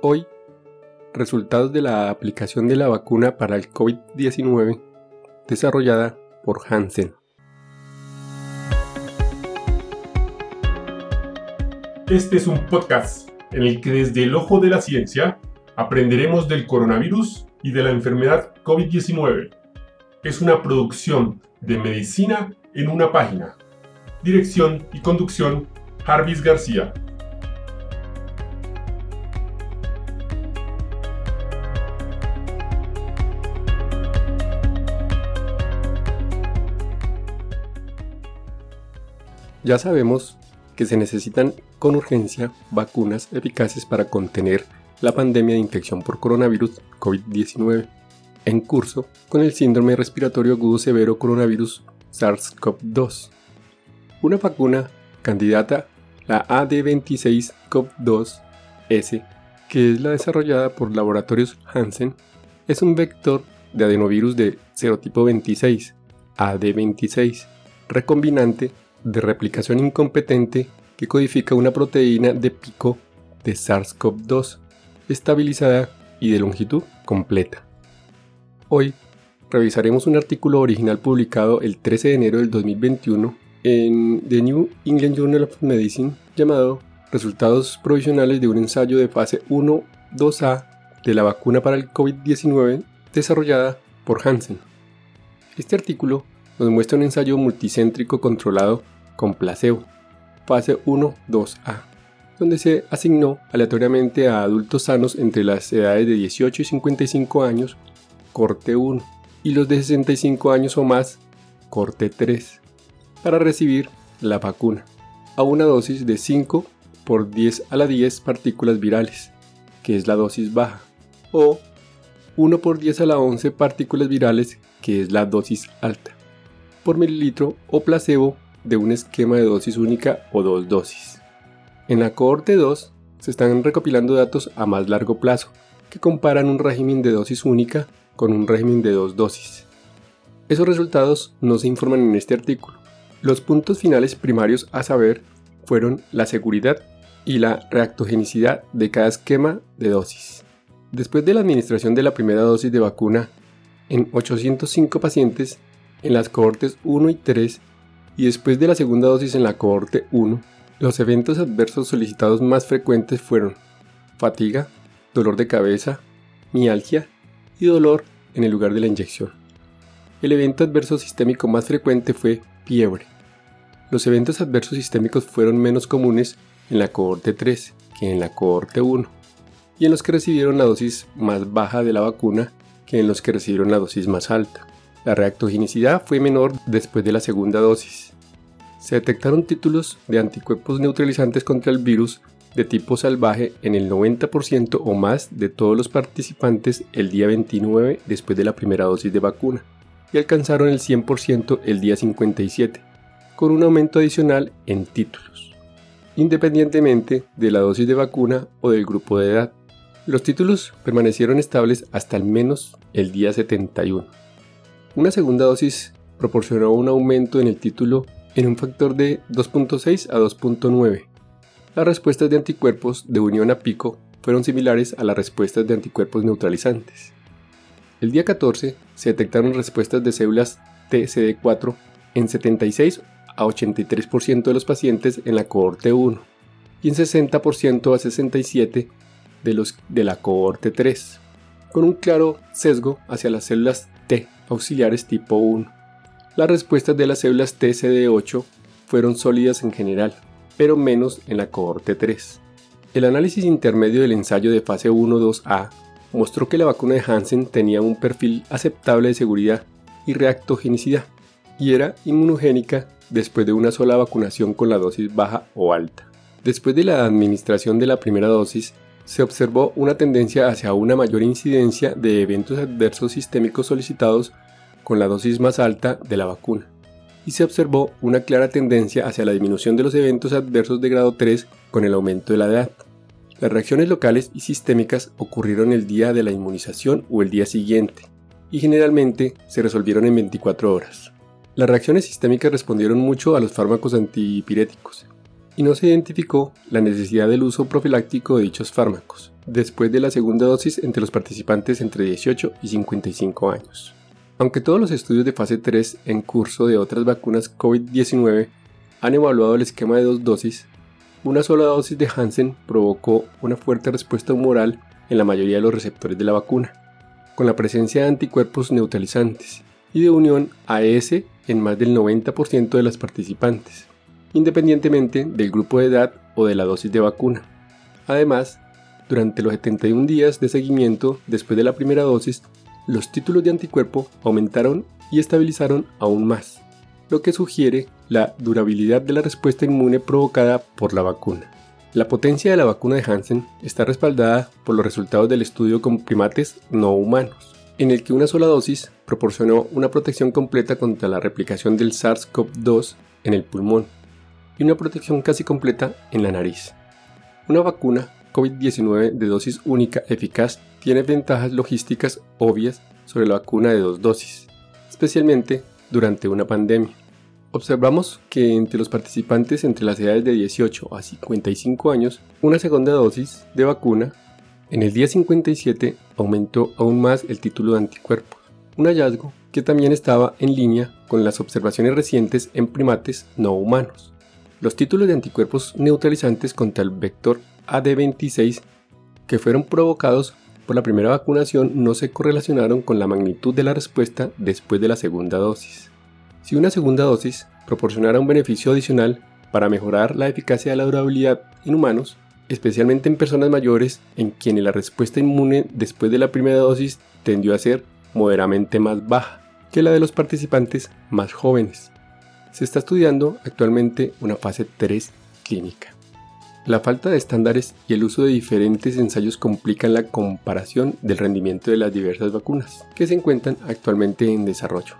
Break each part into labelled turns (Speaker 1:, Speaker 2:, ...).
Speaker 1: Hoy, resultados de la aplicación de la vacuna para el COVID-19 desarrollada por Hansen.
Speaker 2: Este es un podcast en el que desde el ojo de la ciencia aprenderemos del coronavirus y de la enfermedad COVID-19. Es una producción de medicina en una página. Dirección y conducción, Jarvis García.
Speaker 1: Ya sabemos que se necesitan con urgencia vacunas eficaces para contener la pandemia de infección por coronavirus COVID-19 en curso con el síndrome respiratorio agudo severo coronavirus SARS-CoV-2. Una vacuna candidata, la AD26CoV-2S, que es la desarrollada por laboratorios Hansen, es un vector de adenovirus de serotipo 26, AD26, recombinante de replicación incompetente que codifica una proteína de pico de SARS-CoV-2 estabilizada y de longitud completa. Hoy revisaremos un artículo original publicado el 13 de enero del 2021 en The New England Journal of Medicine llamado Resultados provisionales de un ensayo de fase 1-2A de la vacuna para el COVID-19 desarrollada por Hansen. Este artículo nos muestra un ensayo multicéntrico controlado con placebo, fase 1-2A, donde se asignó aleatoriamente a adultos sanos entre las edades de 18 y 55 años, corte 1, y los de 65 años o más, corte 3, para recibir la vacuna, a una dosis de 5 por 10 a la 10 partículas virales, que es la dosis baja, o 1 por 10 a la 11 partículas virales, que es la dosis alta por mililitro o placebo de un esquema de dosis única o dos dosis. En la cohorte 2 se están recopilando datos a más largo plazo que comparan un régimen de dosis única con un régimen de dos dosis. Esos resultados no se informan en este artículo. Los puntos finales primarios a saber fueron la seguridad y la reactogenicidad de cada esquema de dosis. Después de la administración de la primera dosis de vacuna en 805 pacientes, en las cohortes 1 y 3 y después de la segunda dosis en la cohorte 1, los eventos adversos solicitados más frecuentes fueron fatiga, dolor de cabeza, mialgia y dolor en el lugar de la inyección. El evento adverso sistémico más frecuente fue fiebre. Los eventos adversos sistémicos fueron menos comunes en la cohorte 3 que en la cohorte 1 y en los que recibieron la dosis más baja de la vacuna que en los que recibieron la dosis más alta. La reactogenicidad fue menor después de la segunda dosis. Se detectaron títulos de anticuerpos neutralizantes contra el virus de tipo salvaje en el 90% o más de todos los participantes el día 29 después de la primera dosis de vacuna y alcanzaron el 100% el día 57, con un aumento adicional en títulos, independientemente de la dosis de vacuna o del grupo de edad. Los títulos permanecieron estables hasta al menos el día 71. Una segunda dosis proporcionó un aumento en el título en un factor de 2.6 a 2.9. Las respuestas de anticuerpos de unión a pico fueron similares a las respuestas de anticuerpos neutralizantes. El día 14 se detectaron respuestas de células TCD4 en 76 a 83% de los pacientes en la cohorte 1 y en 60% a 67 de los de la cohorte 3, con un claro sesgo hacia las células auxiliares tipo 1. Las respuestas de las células TCD8 fueron sólidas en general, pero menos en la cohorte 3. El análisis intermedio del ensayo de fase 1-2A mostró que la vacuna de Hansen tenía un perfil aceptable de seguridad y reactogenicidad, y era inmunogénica después de una sola vacunación con la dosis baja o alta. Después de la administración de la primera dosis, se observó una tendencia hacia una mayor incidencia de eventos adversos sistémicos solicitados con la dosis más alta de la vacuna, y se observó una clara tendencia hacia la disminución de los eventos adversos de grado 3 con el aumento de la edad. Las reacciones locales y sistémicas ocurrieron el día de la inmunización o el día siguiente, y generalmente se resolvieron en 24 horas. Las reacciones sistémicas respondieron mucho a los fármacos antipiréticos, y no se identificó la necesidad del uso profiláctico de dichos fármacos después de la segunda dosis entre los participantes entre 18 y 55 años. Aunque todos los estudios de fase 3 en curso de otras vacunas COVID-19 han evaluado el esquema de dos dosis, una sola dosis de Hansen provocó una fuerte respuesta humoral en la mayoría de los receptores de la vacuna, con la presencia de anticuerpos neutralizantes y de unión AS en más del 90% de las participantes, independientemente del grupo de edad o de la dosis de vacuna. Además, durante los 71 días de seguimiento después de la primera dosis, los títulos de anticuerpo aumentaron y estabilizaron aún más, lo que sugiere la durabilidad de la respuesta inmune provocada por la vacuna. La potencia de la vacuna de Hansen está respaldada por los resultados del estudio con primates no humanos, en el que una sola dosis proporcionó una protección completa contra la replicación del SARS-CoV-2 en el pulmón y una protección casi completa en la nariz. Una vacuna COVID-19 de dosis única eficaz tiene ventajas logísticas obvias sobre la vacuna de dos dosis, especialmente durante una pandemia. Observamos que entre los participantes entre las edades de 18 a 55 años, una segunda dosis de vacuna en el día 57 aumentó aún más el título de anticuerpos, un hallazgo que también estaba en línea con las observaciones recientes en primates no humanos. Los títulos de anticuerpos neutralizantes contra el vector AD26 que fueron provocados por la primera vacunación no se correlacionaron con la magnitud de la respuesta después de la segunda dosis. Si una segunda dosis proporcionara un beneficio adicional para mejorar la eficacia de la durabilidad en humanos, especialmente en personas mayores en quienes la respuesta inmune después de la primera dosis tendió a ser moderadamente más baja que la de los participantes más jóvenes. Se está estudiando actualmente una fase 3 clínica. La falta de estándares y el uso de diferentes ensayos complican la comparación del rendimiento de las diversas vacunas que se encuentran actualmente en desarrollo.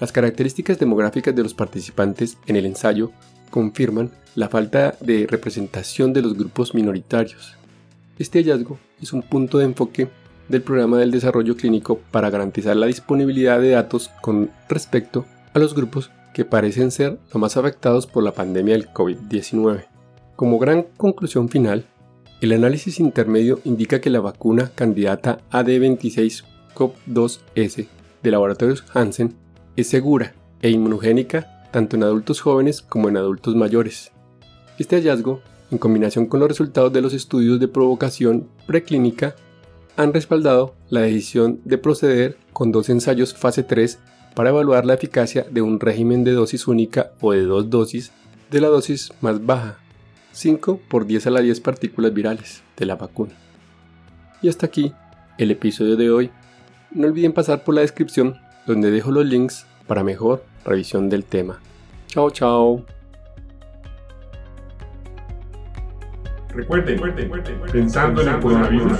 Speaker 1: Las características demográficas de los participantes en el ensayo confirman la falta de representación de los grupos minoritarios. Este hallazgo es un punto de enfoque del programa del desarrollo clínico para garantizar la disponibilidad de datos con respecto a los grupos que parecen ser los más afectados por la pandemia del COVID-19. Como gran conclusión final, el análisis intermedio indica que la vacuna candidata AD26COV2S de laboratorios Hansen es segura e inmunogénica tanto en adultos jóvenes como en adultos mayores. Este hallazgo, en combinación con los resultados de los estudios de provocación preclínica, han respaldado la decisión de proceder con dos ensayos fase 3 para evaluar la eficacia de un régimen de dosis única o de dos dosis de la dosis más baja 5 por 10 a la 10 partículas virales de la vacuna. Y hasta aquí el episodio de hoy. No olviden pasar por la descripción donde dejo los links para mejor revisión del tema. Chao, chao.
Speaker 2: Recuerden, pensando en el coronavirus,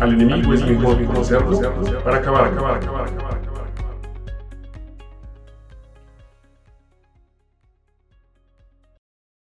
Speaker 2: al enemigo es mejor conocerlo para acabar, acabar, acabar, acabar.